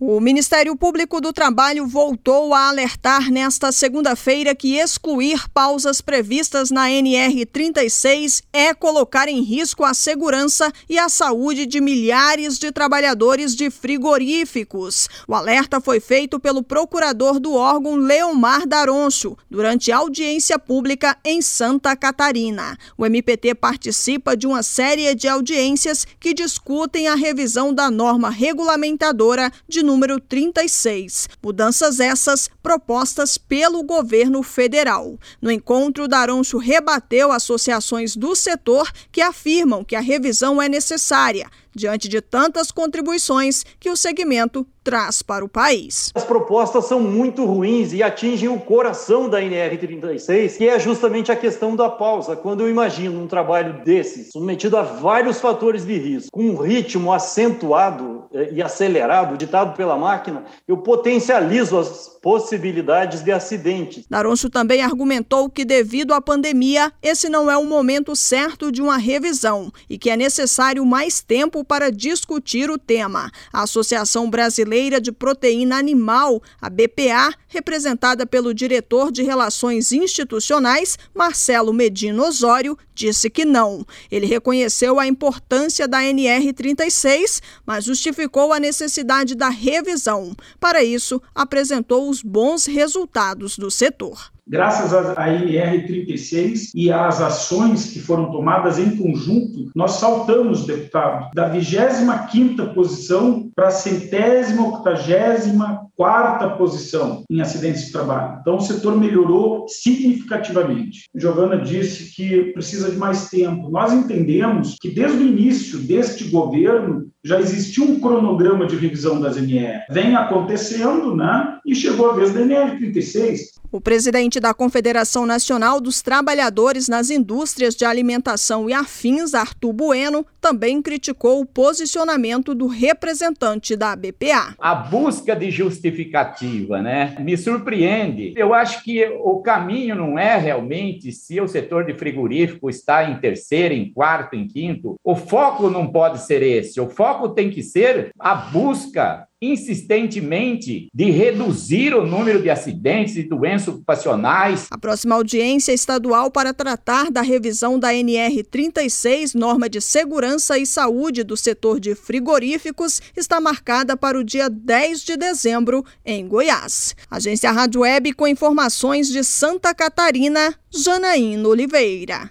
O Ministério Público do Trabalho voltou a alertar nesta segunda-feira que excluir pausas previstas na NR 36 é colocar em risco a segurança e a saúde de milhares de trabalhadores de frigoríficos. O alerta foi feito pelo procurador do órgão Leomar Daroncho durante audiência pública em Santa Catarina. O MPT participa de uma série de audiências que discutem a revisão da norma regulamentadora de número 36. Mudanças essas propostas pelo governo federal. No encontro, Daroncho rebateu associações do setor que afirmam que a revisão é necessária diante de tantas contribuições que o segmento traz para o país. As propostas são muito ruins e atingem o coração da NR36, que é justamente a questão da pausa. Quando eu imagino um trabalho desses, submetido a vários fatores de risco, com um ritmo acentuado e acelerado, ditado pela máquina, eu potencializo as possibilidades de acidentes. Daroncho também argumentou que, devido à pandemia, esse não é o momento certo de uma revisão e que é necessário mais tempo para discutir o tema. A Associação Brasileira de Proteína Animal, a BPA, representada pelo diretor de Relações Institucionais, Marcelo Medino Osório, disse que não. Ele reconheceu a importância da NR36, mas justificou a necessidade da revisão. Para isso, apresentou os bons resultados do setor graças à IR36 e às ações que foram tomadas em conjunto, nós saltamos, deputado, da 25ª posição para a centésima, octagésima, quarta posição em acidentes de trabalho. Então, o setor melhorou significativamente. Giovana disse que precisa de mais tempo. Nós entendemos que desde o início deste governo já existia um cronograma de revisão das NR. Vem acontecendo, né? E chegou a vez da NR 36. O presidente da Confederação Nacional dos Trabalhadores nas Indústrias de Alimentação e Afins, Arthur Bueno, também criticou o posicionamento do representante da BPA. A busca de justificativa, né, me surpreende. Eu acho que o caminho não é realmente se o setor de frigorífico está em terceiro, em quarto, em quinto. O foco não pode ser esse. O foco tem que ser a busca insistentemente de reduzir o número de acidentes e doenças ocupacionais. A próxima audiência estadual para tratar da revisão da NR 36, norma de segurança e saúde do setor de frigoríficos, está marcada para o dia 10 de dezembro em Goiás. Agência Rádio Web com informações de Santa Catarina, Janaína Oliveira.